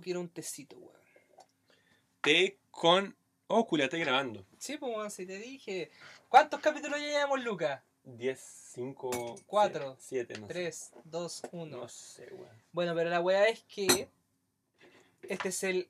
quiero un tecito, weón. Té con... Oh, culia, estoy grabando. Sí, pues weón, si te dije. ¿Cuántos capítulos ya llevamos, Lucas? 10, 5... Cuatro, 7, no sé. 3, 2, 1. No sé, weón. Bueno, pero la weá es que este es el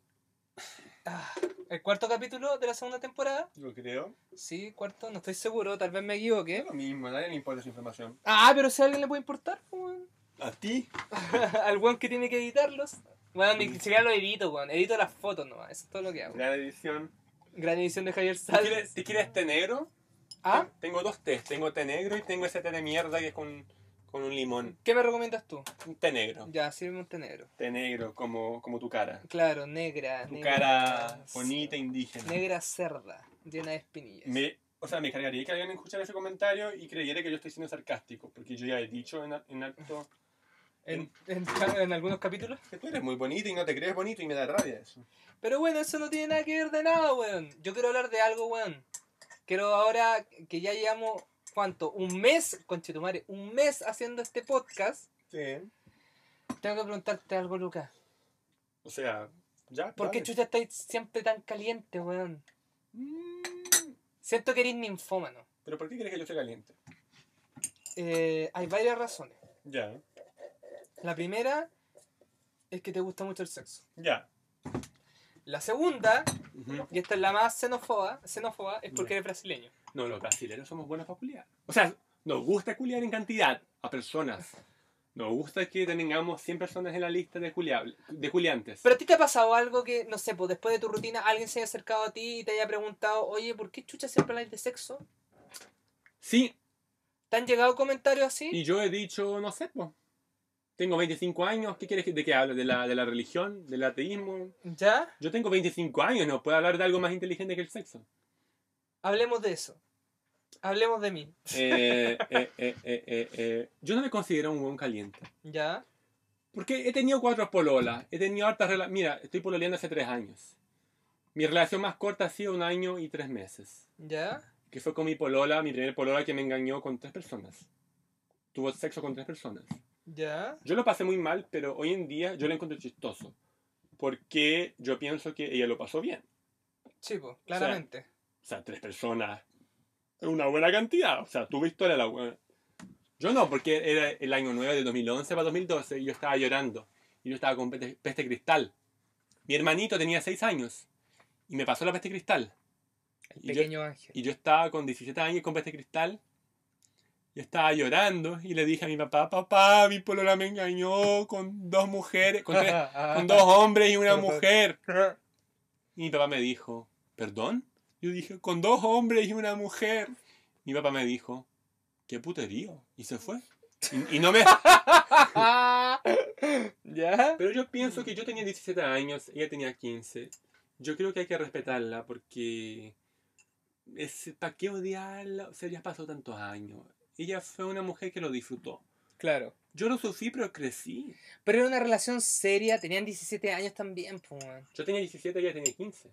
ah, el cuarto capítulo de la segunda temporada. Yo creo. Sí, cuarto, no estoy seguro, tal vez me equivoqué. Es lo mismo, a nadie le importa esa información. Ah, pero si a alguien le puede importar, pues, weón. ¿A ti? Al weón que tiene que editarlos. Bueno, ni siquiera lo edito, weón. Edito las fotos nomás. Eso es todo lo que hago. Gran edición. Gran edición de Javier ¿Te Sales. quieres, ¿te quieres té negro? ¿Ah? Tengo dos tés. Tengo té negro y tengo ese té de mierda que es con, con un limón. ¿Qué me recomiendas tú? Un té negro. Ya, sirve un té negro. Té negro, como, como tu cara. Claro, negra. Tu negra, cara bonita, indígena. Negra cerda, llena de espinillas. Me, o sea, me cargaría que alguien escuchara ese comentario y creyera que yo estoy siendo sarcástico, porque yo ya he dicho en, en acto En, en, en algunos capítulos. que tú eres muy bonito y no te crees bonito y me da rabia eso. Pero bueno, eso no tiene nada que ver de nada, weón. Yo quiero hablar de algo, weón. Quiero ahora que ya llevamos, ¿cuánto? Un mes, conchetumare, un mes haciendo este podcast. Sí. Tengo que preguntarte algo, Lucas. O sea, ya. ¿Por qué chucha estáis siempre tan caliente, weón? Mm, Siento que eres ninfómano. ¿Pero por qué crees que yo soy caliente? Eh, hay varias razones. Ya. La primera es que te gusta mucho el sexo. Ya. La segunda, y esta es la más xenófoba, xenófoba es porque eres brasileño. No, los brasileños somos buenos para culiar. O sea, nos gusta culiar en cantidad a personas. Nos gusta que tengamos 100 personas en la lista de, culiable- de culiantes. Pero a ti te ha pasado algo que, no sé, pues después de tu rutina alguien se haya acercado a ti y te haya preguntado, oye, ¿por qué chucha siempre hablas de sexo? Sí, ¿Te han llegado comentarios así? y yo he dicho, no sé, pues. Tengo 25 años, ¿qué quieres que, de qué hable? ¿De la, ¿De la religión? ¿Del ateísmo? ¿Ya? Yo tengo 25 años, no puedo hablar de algo más inteligente que el sexo. Hablemos de eso. Hablemos de mí. Eh, eh, eh, eh, eh, eh, Yo no me considero un buen caliente. ¿Ya? Porque he tenido cuatro pololas, he tenido hartas relaciones. Mira, estoy pololeando hace tres años. Mi relación más corta ha sido un año y tres meses. ¿Ya? Que fue con mi polola, mi primer polola que me engañó con tres personas. Tuvo sexo con tres personas. ¿Ya? Yo lo pasé muy mal, pero hoy en día yo lo encuentro chistoso. Porque yo pienso que ella lo pasó bien. Sí, pues, claramente. O sea, tres personas una buena cantidad. O sea, tu historia la buena. Yo no, porque era el año 9 de 2011 para 2012 y yo estaba llorando. Y yo estaba con peste, peste cristal. Mi hermanito tenía 6 años y me pasó la peste cristal. El Y yo- pequeño ángel. Y yo estaba con 17 años con peste cristal. Yo estaba llorando y le dije a mi papá, papá, mi polola me engañó con dos mujeres, con, tres- con dos hombres y una mujer. Y mi papá me dijo, ¿perdón? Yo dije, con dos hombres y una mujer. Mi papá me dijo, qué puterío. Y se fue. Y, y no me... ¿Ya? Pero yo pienso que yo tenía 17 años, ella tenía 15. Yo creo que hay que respetarla porque... ¿Para qué odiarla? O sea, ya pasó tantos años. Ella fue una mujer que lo disfrutó. Claro. Yo lo sufrí, pero crecí. Pero era una relación seria, tenían 17 años también, pues. Yo tenía 17, ella tenía 15.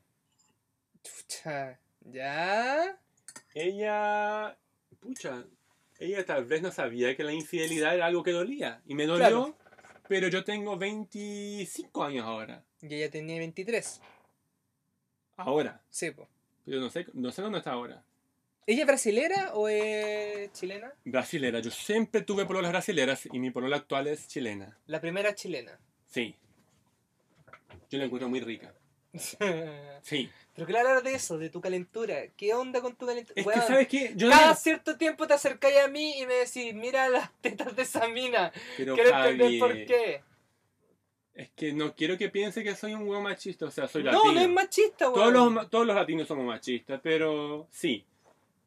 Chucha. ¿Ya? Ella, pucha, ella tal vez no sabía que la infidelidad era algo que dolía. Y me dolió, Claro. pero yo tengo 25 años ahora. Y ella tenía 23. Ahora. Sí, pues. Pero no sé, no sé dónde está ahora. ¿Ella es brasilera o es chilena? Brasilera. Yo siempre tuve pololas brasileras y mi polola actual es chilena. La primera chilena. Sí. Yo la encuentro muy rica. Sí. Pero claro hablar de eso, de tu calentura. ¿Qué onda con tu calentura? Es Weón, que, ¿sabes qué? Yo Cada no- cierto tiempo te acercáis a mí y me decís, mira las tetas de esa mina. Pero Quiero entender Javi, por qué. Es que no quiero que piense que soy un huevo machista. O sea, soy No, latino. no es machista, weón. Todos los, todos los latinos somos machistas, pero sí.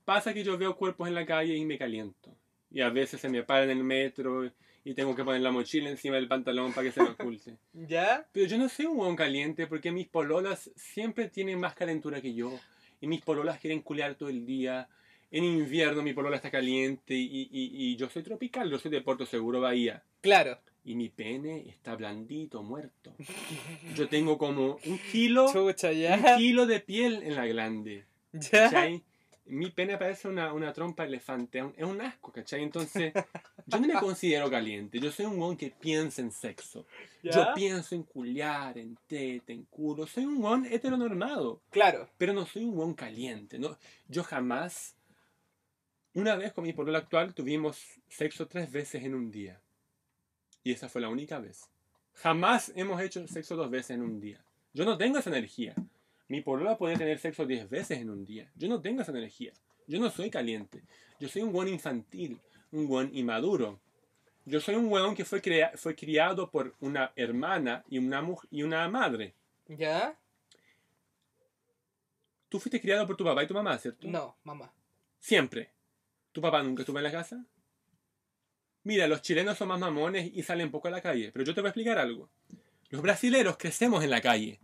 Pasa que yo veo cuerpos en la calle y me caliento. Y a veces se me para en el metro y tengo que poner la mochila encima del pantalón para que se me oculte. ¿Ya? Pero yo no soy un hueón caliente porque mis pololas siempre tienen más calentura que yo. Y mis pololas quieren culear todo el día. En invierno mi polola está caliente y, y- y yo soy tropical, yo soy de Puerto Seguro, Bahía. Claro. Y mi pene está blandito, muerto. Yo tengo como un kilo, Chucha, un ya. kilo de piel en la glande. ¿Ya? ¿cachai? Mi pene parece una, una trompa elefante, es un- es un asco, ¿cachai? Entonces, Yo no me considero caliente. Yo soy un weón que piensa en sexo. Yo pienso en culiar, en teta, en culo. Soy un weón heteronormado. Claro. Pero no soy un weón caliente. No, yo jamás. Una vez con mi polola actual tuvimos sexo tres veces en un día. Y esa fue la única vez. Jamás hemos hecho sexo dos veces en un día. Yo no tengo esa energía. Mi polola puede tener sexo diez veces en un día. Yo no tengo esa energía. Yo no soy caliente. Yo soy un weón infantil, un weón inmaduro. Yo soy un weón que fue, fue criado por una hermana y una, y una madre. ¿Ya? Tú fuiste criado por tu papá y tu mamá, ¿cierto? No, mamá. Siempre. ¿Tu papá nunca estuvo en la casa? Mira, los chilenos son más mamones y salen poco a la calle, pero yo te voy a explicar algo. Los brasileros crecemos en la calle.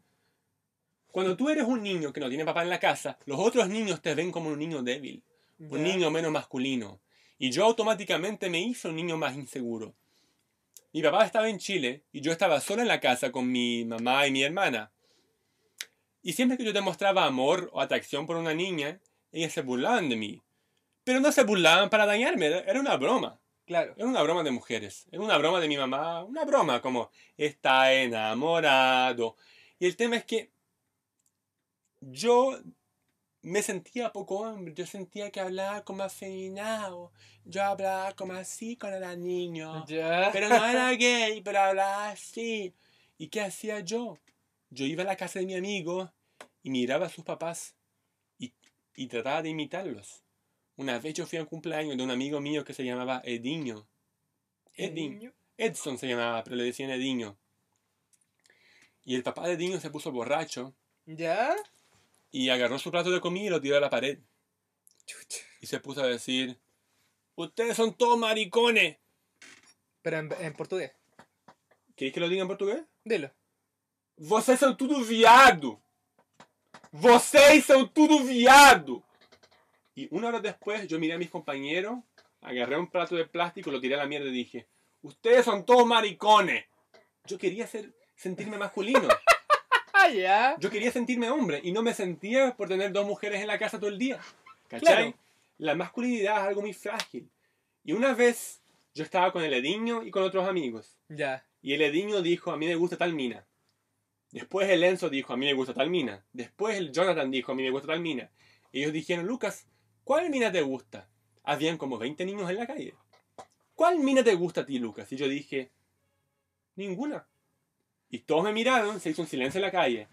Cuando tú eres un niño que no tiene papá en la casa, los otros niños te ven como un niño débil, un niño menos masculino. Y yo automáticamente me hice un niño más inseguro. Mi papá estaba en Chile y yo estaba solo en la casa con mi mamá y mi hermana. Y siempre que yo demostraba amor o atracción por una niña, ellas se burlaban de mí. Pero no se burlaban para dañarme, era una broma. Claro. Era una broma de mujeres. Era una broma de mi mamá. Una broma como está enamorado. Y el tema es que yo me sentía poco hombre. Yo sentía que hablaba como afeminado. Yo hablaba como así cuando era niño. Pero no era gay, pero hablaba así. ¿Y qué hacía yo? Yo iba a la casa de mi amigo y miraba a sus papás y, y trataba de imitarlos. Una vez yo fui a un cumpleaños de un amigo mío que se llamaba Ediño. Ediño. Edson se llamaba, pero le decían Ediño. Y el papá de Ediño se puso borracho. ¿Ya? Y agarró su plato de comida y lo tiró a la pared. Y se puso a decir, ustedes son todos maricones. Pero en, portugués. ¿Queréis que lo diga en portugués? Dilo. Vocês são tudo viado. Vocês são tudo viado. Y una hora después yo miré a mis compañeros, agarré un plato de plástico, lo tiré a la mierda y dije, ustedes son todos maricones. Yo quería ser, sentirme masculino. Yo quería sentirme hombre y no me sentía por tener dos mujeres en la casa todo el día. ¿Cachai? La masculinidad es algo muy frágil. Y una vez yo estaba con el Ediño y con otros amigos. Ya. Y el Ediño dijo, a mí me gusta tal mina. Después el Enzo dijo, a mí me gusta tal mina. Después el Jonathan dijo, a mí me gusta tal mina. ellos dijeron, Lucas, ¿Cuál mina te gusta? Habían como 20 niños en la calle. ¿Cuál mina te gusta a ti, Lucas? Y yo dije, ninguna. Y todos me miraron, se hizo un silencio en la calle.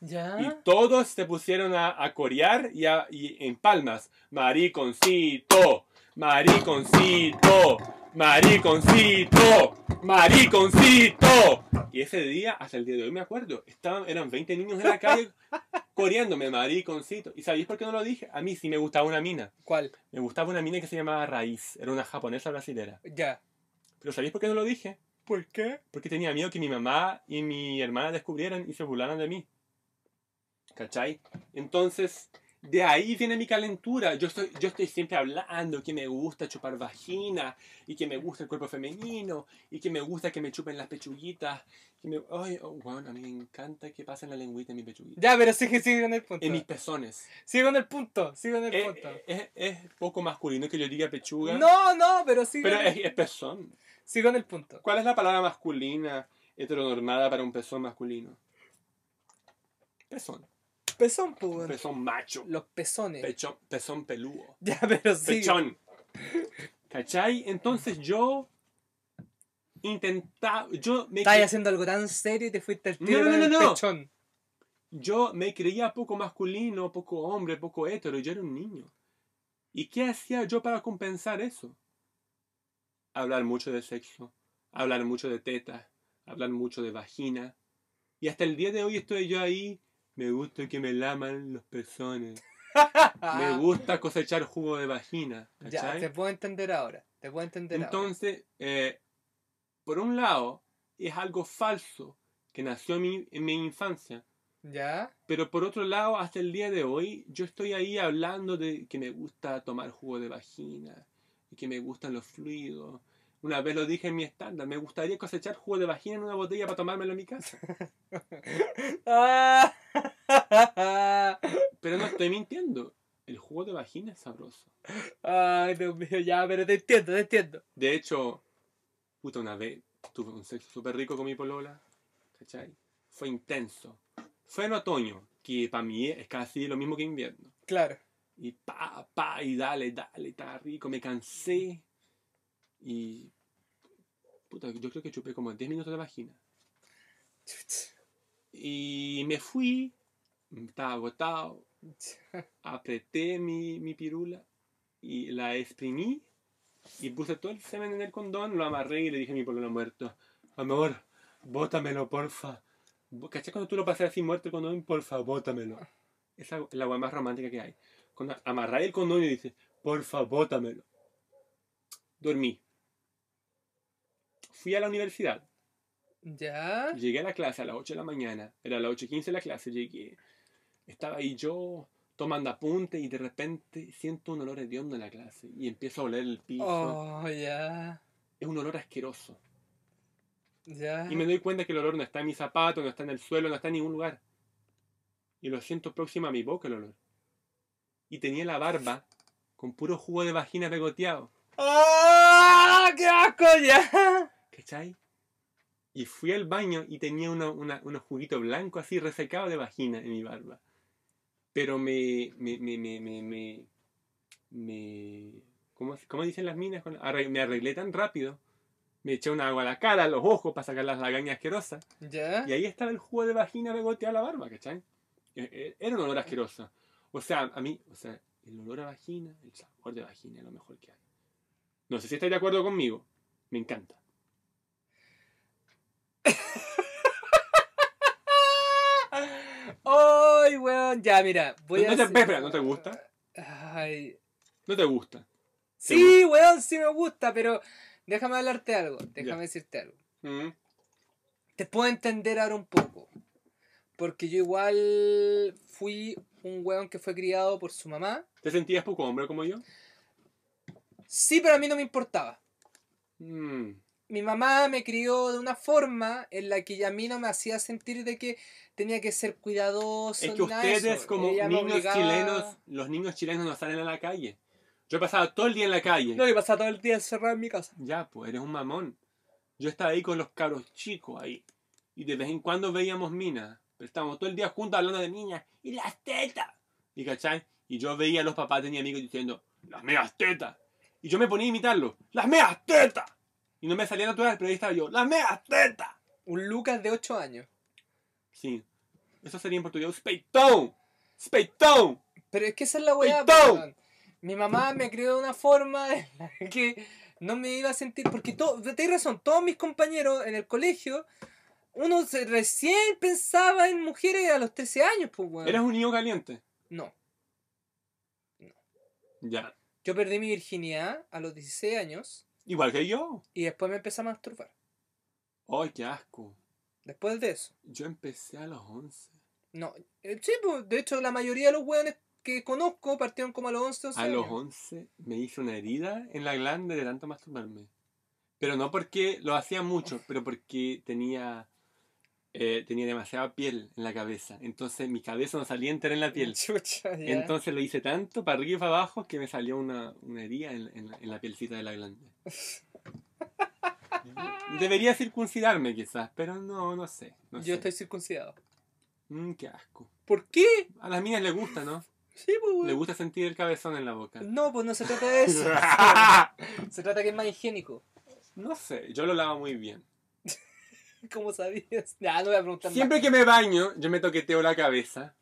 ¿Ya? Y todos se pusieron a, corear y, y en palmas. Mariconcito, mariconcito, mariconcito, mariconcito. Y ese día, hasta el día de hoy me acuerdo, estaban, eran 20 niños en la calle coreándome, mariconcito. ¿Y sabéis por qué no lo dije? A mí sí me gustaba una mina. ¿Cuál? Me gustaba una mina que se llamaba Raíz. Era una japonesa brasilera. Ya. Pero ¿sabéis por qué no lo dije? ¿Por qué? Porque tenía miedo que mi mamá y mi hermana descubrieran y se burlaran de mí. ¿Cachai? Entonces, de ahí viene mi calentura. Yo estoy, yo estoy siempre hablando que me gusta chupar vagina y que me gusta el cuerpo femenino y que me gusta que me chupen las pechuguitas. Que me, ay, oh, bueno, a mí me encanta que pasen la lengüita en mi pechuguita. Ya, pero sigue, sigue con el punto. En mis pezones. Sigue con el punto, sigue con el es, punto. Es, es, poco masculino que yo diga pechuga. No, no, pero sigue. Pero es, es pezón. Sigue con el punto. ¿Cuál es la palabra masculina heteronormada para un pezón masculino? Pezón. Pezón, pues. Pezón macho. Los pezones. Pechón, pezón peludo. Ya, pero sí. Pechón. ¿Cachai? Entonces yo intentaba. Yo me. Estás haciendo algo tan serio y te fuiste al tiro no, no, no, pechón. Yo me creía poco masculino, poco hombre, poco hetero. Yo era un niño. ¿Y qué hacía yo para compensar eso? Hablar mucho de sexo, hablar mucho de teta, hablar mucho de vagina. Y hasta el día de hoy estoy yo ahí me gusta que me laman los pezones. me gusta cosechar jugo de vagina. Ya, te puedo entender ahora. Te puedo entender Entonces, Eh, por un lado, es algo falso que nació en mi, en mi infancia. ¿Ya? Pero por otro lado, hasta el día de hoy, yo estoy ahí hablando de que me gusta tomar jugo de vagina y que me gustan los fluidos una vez lo dije en mi estándar, me gustaría cosechar jugo de vagina en una botella para tomármelo en mi casa. Pero no estoy mintiendo. El jugo de vagina es sabroso. Ay, Dios mío, ya, pero te entiendo, te entiendo. De hecho, puta, una vez tuve un sexo súper rico con mi polola, ¿cachai? Fue intenso. Fue en otoño, que para mí es casi lo mismo que invierno. Claro. Y pa, pa, y dale, dale, estaba rico, me cansé. Y. Puta, yo creo que chupé como 10 minutos de vagina. Y me fui, estaba agotado, apreté mi, mi pirula y la exprimí y puse todo el semen en el condón, lo amarré y le dije a mi pololo muerto, amor, bótamelo, porfa. ¿Cachai cuando tú lo pasas así muerto el condón? Porfa, bótamelo. Esa es la agua más romántica que hay. Cuando amarráis el condón y dices, porfa, bótamelo. Dormí. Fui a la universidad. Ya. Llegué a la clase a las 8 de la mañana. Era a las 8.15 la clase. Llegué. Estaba ahí yo tomando apuntes y de repente siento un olor hediondo en la clase. Y empiezo a oler el piso. Oh, ya. Es un olor asqueroso. Ya. Y me doy cuenta que el olor no está en mis zapatos, no está en el suelo, no está en ningún lugar. Y lo siento próximo a mi boca el olor. Y tenía la barba con puro jugo de vagina pegoteado. ¡Ah! ¡Qué asco ya! ¿Cachai? Y fui al baño y tenía uno- una- unos juguitos blancos así resecados de vagina en mi barba. Pero me. me. me. me. me. ¿cómo, cómo dicen las minas? Me arreglé tan rápido. Me eché un agua a la cara, a los ojos para sacar las lagañas asquerosas. Ya. Y ahí estaba el jugo de vagina pegoteado a la barba, ¿cachai? E- e- Era un olor asqueroso. O sea, a mí, o sea, el olor a vagina, el sabor de vagina es lo mejor que hay. No sé si estáis de acuerdo conmigo. Me encanta. ¡Ay, weón! Ya, mira, voy no, a. te, hacer- espera, ¿no te gusta? Ay. No te gusta. Sí, weón, sí me gusta, pero déjame hablarte algo. Déjame Ya. decirte algo. Mm. Te puedo entender ahora un poco. Porque yo igual fui un weón que fue criado por su mamá. ¿Te sentías poco hombre como yo? Sí, pero a mí no me importaba. Mm. Mi mamá me crió de una forma en la que a mí no me hacía sentir de que tenía que ser cuidadoso. Es que ustedes eso. como Ella niños chilenos, los niños chilenos no salen a la calle. Yo he pasado todo el día en la calle. No, yo pasaba todo el día encerrado en mi casa. Ya, pues eres un mamón. Yo estaba ahí con los cabros chicos ahí. Y de vez en cuando veíamos minas. Pero estábamos todo el día juntos hablando de niñas. Y las tetas. ¿Y cachai? Y yo veía a los papás de mi amigo diciendo, las meas tetas. Y yo me ponía a imitarlo. ¡Las meas tetas! Y no me salía natural, pero ahí estaba yo. ¡Las meas tetas! Un Lucas de 8 años. Sí. Eso sería en portugués. Speitão. Speitão. Pero es que esa es la weá. Weón. Mi mamá me crió de una forma en la que no me iba a sentir. Porque to- tienes razón, todos mis compañeros en el colegio, uno se- recién pensaba en mujeres a los 13 años, pues, weón. ¿Eras un niño caliente? No. Ya. Yo perdí mi virginidad a los 16 años Igual que yo. y después me empecé a masturbar. ¡Ay, qué asco! Después de eso. Yo empecé a los 11. No. eh, Sí, pues, de hecho, la mayoría de los weones que conozco partieron como a los 11 o 12 A los años. 11 me hice una herida en la glande de tanto masturbarme. Pero no porque lo hacía mucho, pero porque tenía eh, tenía demasiada piel en la cabeza. Entonces mi cabeza no salía entera en la piel. Chucha, ya. Entonces lo hice tanto para arriba y para abajo que me salió una, una herida en, en la- en la pielcita de la glande. Debería circuncidarme quizás, pero no, no sé. no Yo sé. estoy circuncidado. Mm, qué asco. ¿Por qué? A las minas les gusta, ¿no? Sí, pues. Le gusta sentir el cabezón en la boca. No, pues no se trata de eso. se trata que es más higiénico. No sé, yo lo lavo muy bien. ¿Cómo sabías? Ya, no voy a preguntar Siempre que me baño, yo me toqueteo la cabeza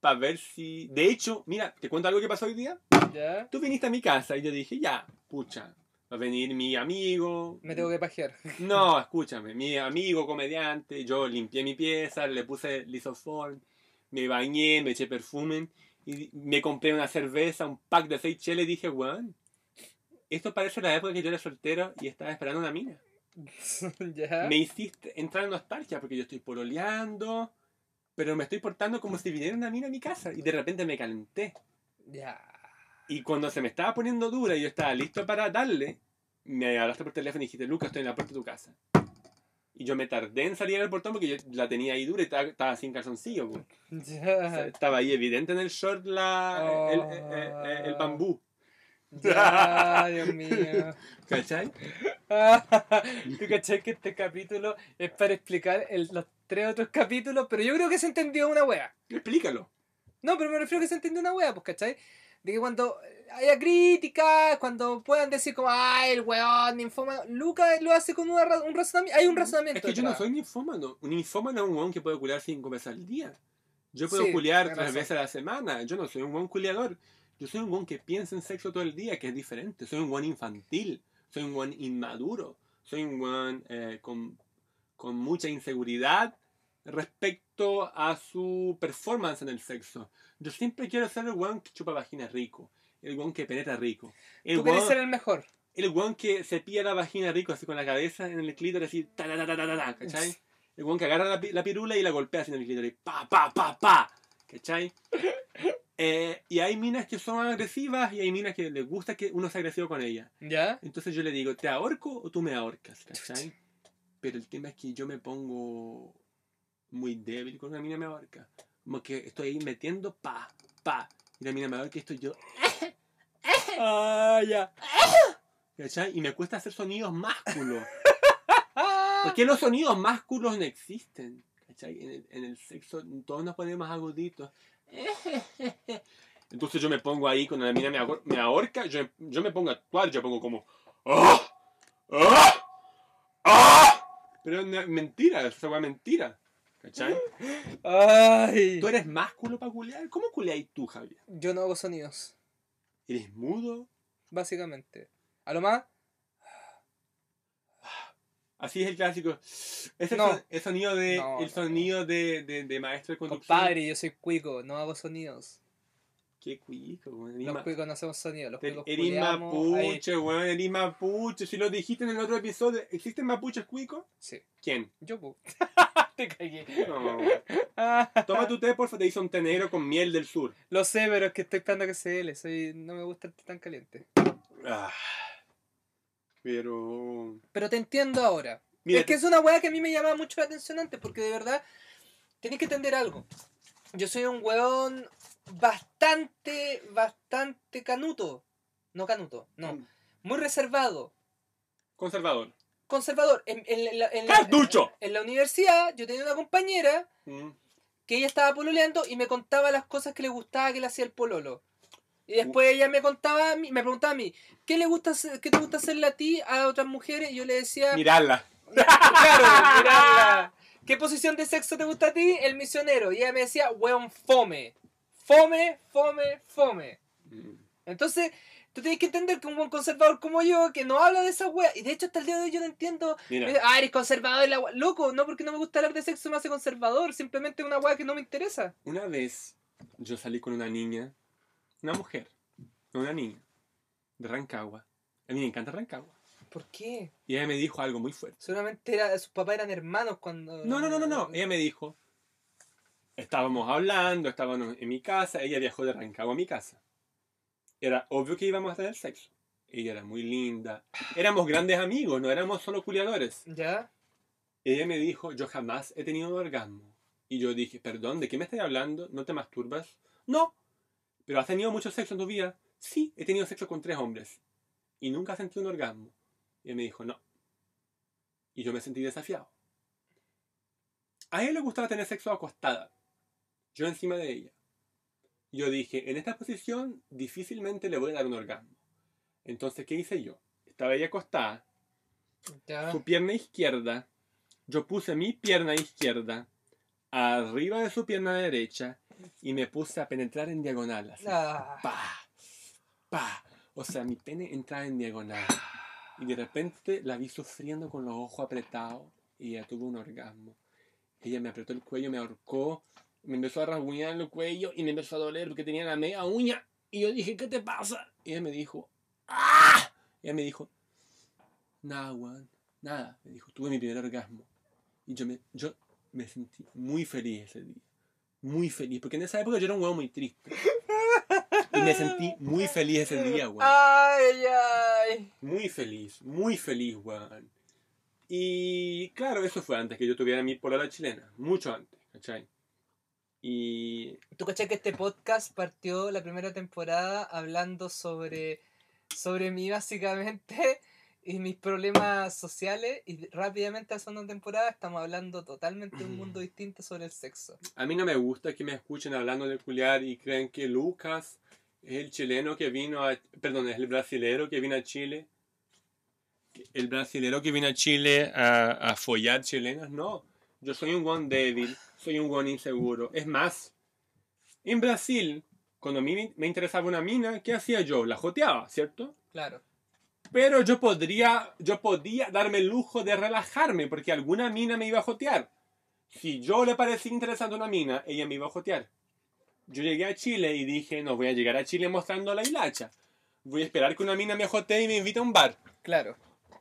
para ver si... De hecho, mira, ¿te cuento algo que pasó hoy día? más. ¿Ya? Tú viniste a mi casa y yo dije, ya, pucha, va a venir mi amigo. Me tengo que pajear. No, escúchame, mi amigo comediante, yo limpié mi pieza, le puse lisoform, me bañé, me eché perfume y me compré una cerveza, un pack de seis cheles y dije, weón, esto parece la época que yo era soltero y estaba esperando una mina. ¿Ya? Me hiciste entrar en nostalgia porque yo estoy pololeando, pero me estoy portando como si viniera una mina a mi casa y de repente me calenté. Ya. Y cuando se me estaba poniendo dura y yo estaba listo para darle, me hablaste por teléfono y dijiste, Lucas, estoy en la puerta de tu casa. Y yo me tardé en salir del portón porque yo la tenía ahí dura y estaba, estaba sin calzoncillo. po. O sea, estaba ahí evidente en el short la, el, Oh. el- el- el bambú. Ya, Dios mío. ¿Cachai? ¿Tú cachai que este capítulo es para explicar el- los tres otros capítulos? Pero yo creo que se entendió una wea. Explícalo. No, pero me refiero a que se entendió una wea, pues, ¿cachai? De que cuando haya críticas, cuando puedan decir como, ay, el weón, ninfómano, Lucas lo hace con una un razonamiento. Hay un razonamiento. Es que yo no soy ninfómano. Un ninfómano es un weón que puede culiar cinco veces al día. Yo puedo Sí, culiar tres veces a la semana. Yo no soy un buen culiador. Yo soy un weón que piensa en sexo todo el día, que es diferente. Soy un weón infantil. Soy un weón inmaduro. Soy un weón eh, con, con mucha inseguridad respecto a su performance en el sexo. Yo siempre quiero ser el weón que chupa vagina rico. El weón que penetra rico. El Tú quieres ser el mejor. el weón que se pilla la vagina rico así con la cabeza en el clítoris así, ta, ta, ta, ta, ta, ¿cachai? El weón que agarra la, la pirula y la golpea así en el clítoris, pa, pa, pa, pa, ¿cachai? Eh, y hay minas que son agresivas y hay minas que les gusta que uno sea agresivo con ellas. ¿Ya? Entonces yo le digo, ¿te ahorco o tú me ahorcas? ¿cachai? Pero el tema es que yo me pongo muy débil cuando una mina me ahorca. Como que estoy ahí metiendo pa, pa, y la mina me ahorca y estoy yo, ah, ya. ¿Cachai? Y me cuesta hacer sonidos másculos. ¿Por qué los sonidos másculos no existen? ¿Cachai? En el, en el sexo todos nos ponemos aguditos. Entonces yo me pongo ahí, cuando la mina me, ahor- me ahorca, yo, yo me pongo a actuar, yo pongo como... ¡Ah! ¡Ah! ¡Ah! Pero es una- mentira, esa weá es mentira. ¿Cachai? Ay. ¿Tú eres másculo para culear? ¿Cómo culeáis tú, Javier? Yo no hago sonidos, ¿Eres mudo? básicamente. A lo más, Así es el clásico. Es el, No. son- el sonido de No, el sonido de, de, de maestro de conducción. compadre, yo soy cuico, no hago sonidos. Qué cuico, weón. Los cuicos no hacemos sonidos, los cuicos Eres mapuche, weón. Eres mapuche. Si lo dijiste en el otro episodio, ¿existen mapuches cuicos? Sí, ¿Quién? yo, po. Te cagué. No. Toma tu té, porfa. Te hizo un té negro con miel del sur. Lo sé, pero es que estoy esperando que se dele. Soy... No me gusta el té tan caliente. Ah. Pero. Pero te entiendo ahora. Mira, es que es una weá que a mí me llamaba mucho la atención antes, porque de verdad tenés que entender algo. Yo soy un weón bastante, bastante canuto. No canuto, no. Muy reservado. Conservador. Conservador. En, en la, en la- en la universidad yo tenía una compañera Mm. que ella estaba pololeando y me contaba las cosas que le gustaba que le hacía el pololo. Y después ella me contaba a mí, me preguntaba a mí, ¿qué le gusta hacer- qué te gusta hacerle a ti a otras mujeres? Y yo le decía, Mirarla. claro, mirarla. ¿Qué posición de sexo te gusta a ti? El misionero. Y ella me decía, weón, fome. Fome, fome, fome. Mm. Entonces, tú tienes que entender que un buen conservador como yo, que no habla de esa wea, y de hecho hasta el día de hoy yo no entiendo, Mira. me dice, ah, eres conservador, la wea. Loco, no porque no me gusta hablar de sexo me hace conservador, simplemente una wea que no me interesa. Una vez yo salí con una niña, una mujer, una niña, de Rancagua. A mí me encanta Rancagua. ¿Por qué? Y ella me dijo algo muy fuerte. Seguramente era, sus papás eran hermanos cuando... No, no, no, no, no. Ella me dijo, estábamos hablando, estábamos en mi casa, ella viajó de Rancagua a mi casa. Era obvio que íbamos a tener sexo. Ella era muy linda. Éramos grandes amigos, no éramos solo culiadores. ¿Ya? Ella me dijo, yo jamás he tenido un orgasmo. Y yo dije, perdón, ¿de qué me estás hablando? ¿No te masturbas? No. ¿Pero has tenido mucho sexo en tu vida? Sí, he tenido sexo con tres hombres. Y nunca sentí un orgasmo. Y ella me dijo, no. Y yo me sentí desafiado. A ella le gustaba tener sexo acostada. Yo encima de ella. Yo dije, en esta posición difícilmente le voy a dar un orgasmo. Entonces, ¿qué hice yo? Estaba ella acostada, ¿Ya? su pierna izquierda, yo puse mi pierna izquierda arriba de su pierna derecha y me puse a penetrar en diagonal. Así. Ah, Pa, pa. O sea, mi pene entraba en diagonal. Y de repente la vi sufriendo con los ojos apretados y ella tuvo un orgasmo. Ella me apretó el cuello, me ahorcó, me empezó a rasguñar el cuello y me empezó a doler porque tenía la media uña. Y yo dije, ¿qué te pasa? Y ella me dijo, ¡ah! Y ella me dijo, nada, weón, nada. Me dijo, tuve mi primer orgasmo. Y yo me, yo me sentí muy feliz ese día. Muy feliz, porque en esa época yo era un weón muy triste. Y me sentí muy feliz ese día, weón. ay, ay. Muy feliz, muy feliz, weón. Y claro, eso fue antes que yo tuviera mi polola chilena. Mucho antes, ¿cachai? Y ¿Tú cachai que este podcast partió la primera temporada hablando sobre sobre mí básicamente y mis problemas sociales y rápidamente a segunda temporada estamos hablando totalmente de un mundo distinto sobre el sexo. A mí no me gusta que me escuchen hablando de culiar y creen que Lucas es el chileno que vino a... Perdón, es el brasilero que vino a Chile. El brasilero que vino a Chile a, a follar chilenas. No, yo soy un guan débil, soy un guan inseguro. Es más, en Brasil, cuando a mí me interesaba una mina, ¿qué hacía yo? La joteaba, ¿cierto? Claro. Pero yo podría, yo podía darme el lujo de relajarme porque alguna mina me iba a jotear. Si yo le parecía interesante una mina, ella me iba a jotear. Yo llegué a Chile y dije, no voy a llegar a Chile mostrando la hilacha. Voy a esperar que una mina me jotee y me invite a un bar. Claro.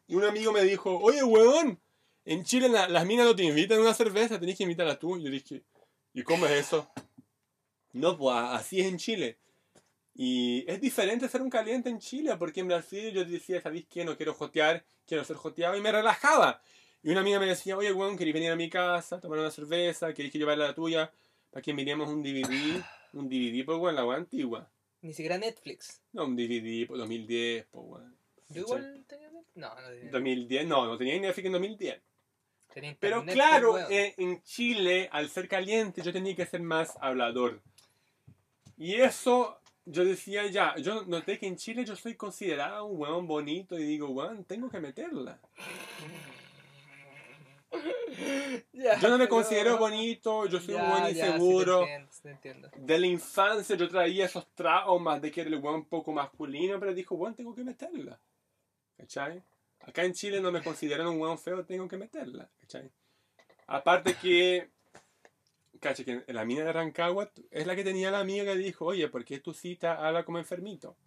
Y un amigo me dijo, oye, weón, en Chile la- las minas no te invitan a una cerveza, tenés que invitarla tú. Y yo dije, ¿y cómo es eso? No, pues así es en Chile. Y es diferente ser un caliente en Chile, porque en Brasil yo decía, ¿sabéis qué? No quiero jotear, quiero ser joteado, y me relajaba. Y una amiga me decía, oye, weón, ¿queréis venir a mi casa, tomar una cerveza? ¿Queréis que yo vaya a la tuya? Para que miremos un DVD. Un DVD, pues, weón, la weón antigua. Ni siquiera Netflix. No, un DVD, pues, 2010, pues, weón. ¿Yo igual tenía Netflix? No, no tenía. 2010, no, no tenía Netflix en 2010. tenía Pero claro, pues, weón. eh, en Chile, al ser caliente, yo tenía que ser más hablador. Y eso, yo decía ya, yo noté que en Chile yo soy considerado un weón bonito y digo, weón, tengo que meterla. Yo no me considero bonito, yo soy un ya, sí te inseguro. entiendo, sí te entiendo. De la infancia yo traía esos traumas de que era el weón un poco masculino, pero dijo, weón, tengo que meterla. ¿Cachai? Acá en Chile no me consideran un weón feo, tengo que meterla. ¿Cachai? Aparte que, caché, que la mina de Rancagua es la que tenía la amiga que dijo, oye, ¿por qué tu cita habla como enfermito?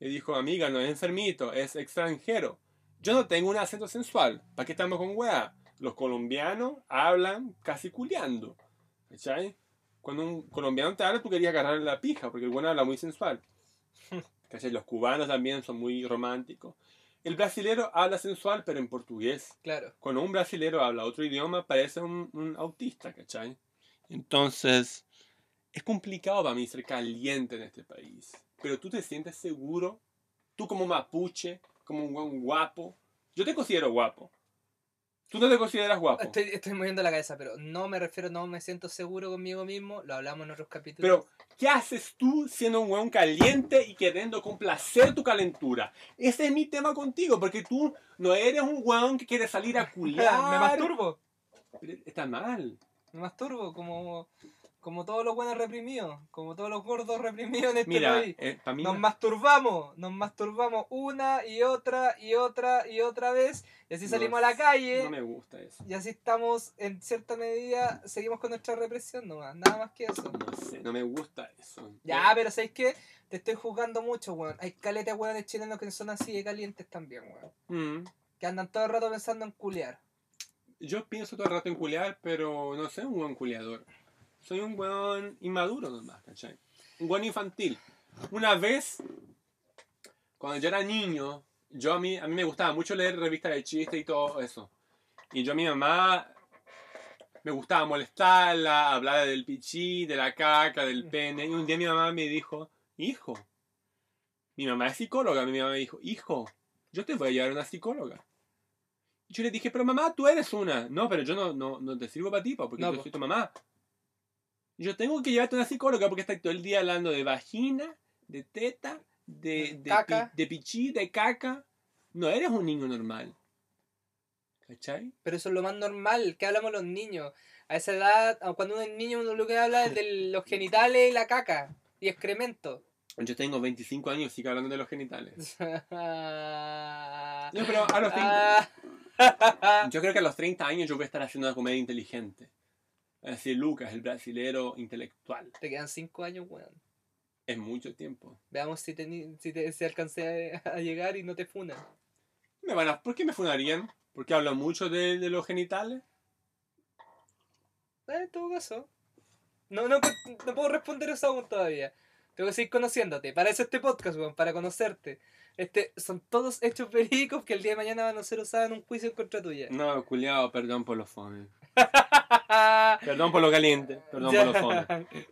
Y dijo, amiga, no es enfermito, es extranjero. Yo no tengo un acento sensual. ¿Para qué estamos con weá? Los colombianos hablan casi culeando. ¿Cachai? Cuando un colombiano te habla, tú querías agarrarle la pija, porque el bueno habla muy sensual. ¿Cachai? Los cubanos también son muy románticos. El brasilero habla sensual, pero en portugués. Claro. Cuando un brasilero habla otro idioma, parece un, un autista, ¿cachai? Entonces, es complicado para mí ser caliente en este país. Pero tú te sientes seguro, tú como mapuche, como un buen guapo. Yo te considero guapo. Tú no te consideras guapo. Estoy, estoy moviendo la cabeza, pero no me refiero, no me siento seguro conmigo mismo. Lo hablamos en otros capítulos. Pero, ¿qué haces tú siendo un weón caliente y queriendo complacer tu calentura? Ese es mi tema contigo, porque tú no eres un weón que quiere salir a culiar. me masturbo. Pero Está mal. Me masturbo como, como todos los buenos reprimidos. Como todos los gordos reprimidos en este Mira, país. eh, mí Nos no- masturbamos, nos masturbamos una y otra y otra y otra vez. Y así no salimos a la calle. No me gusta eso. Y así estamos, en cierta medida, seguimos con nuestra represión nomás. Nada más que eso. No sé, no me gusta eso. Ya, pero ¿sabes qué? Te estoy juzgando mucho, weón. Hay caletas weones chilenos que son así de calientes también, weón. Mm. Que andan todo el rato pensando en culiar. Yo pienso todo el rato en culiar, pero no soy un buen culiador. Soy un weón inmaduro nomás, ¿cachai? Un buen infantil. Una vez, cuando yo era niño, yo a mí, a mí me gustaba mucho leer revistas de chistes y todo eso. Y yo a mi mamá me gustaba molestarla, hablar del pichí, de la caca, del pene. Y un día mi mamá me dijo, hijo, mi mamá es psicóloga, mi mamá me dijo, hijo, yo te voy a llevar a una psicóloga. Yo le dije, pero mamá, tú eres una. No, pero yo no, no, no te sirvo para ti, porque No, yo po. soy tu mamá. Yo tengo que llevarte a una psicóloga porque estás todo el día hablando de vagina, de teta, de, de, Caca. pi- de pichí, de caca. No eres un niño normal. ¿Cachai? Pero eso es lo más normal, que hablamos los niños. A esa edad, cuando uno es niño, uno lo que habla es de los genitales y la caca. Y excremento. Yo tengo 25 años y sigo hablando de los genitales. No, pero a los 30, Ah. yo creo que a los 30 años yo voy a estar haciendo una comedia inteligente. Es decir, Lucas, el brasilero intelectual. Te quedan 5 años, weón. Es mucho tiempo. Veamos si, teni- si, te, si alcancé a, a llegar y no te funan. Me van a- ¿Por qué me funarían? ¿Porque hablo mucho de, de los genitales? Eh, en todo caso. No, no, no puedo responder eso aún todavía. Tengo que seguir conociéndote. Para eso este podcast, weón, para conocerte. Este, son todos hechos verídicos que el día de mañana van a ser usados en un juicio en contra tuya. No, culiado, perdón por los fones. Perdón por lo caliente, perdón por los fones.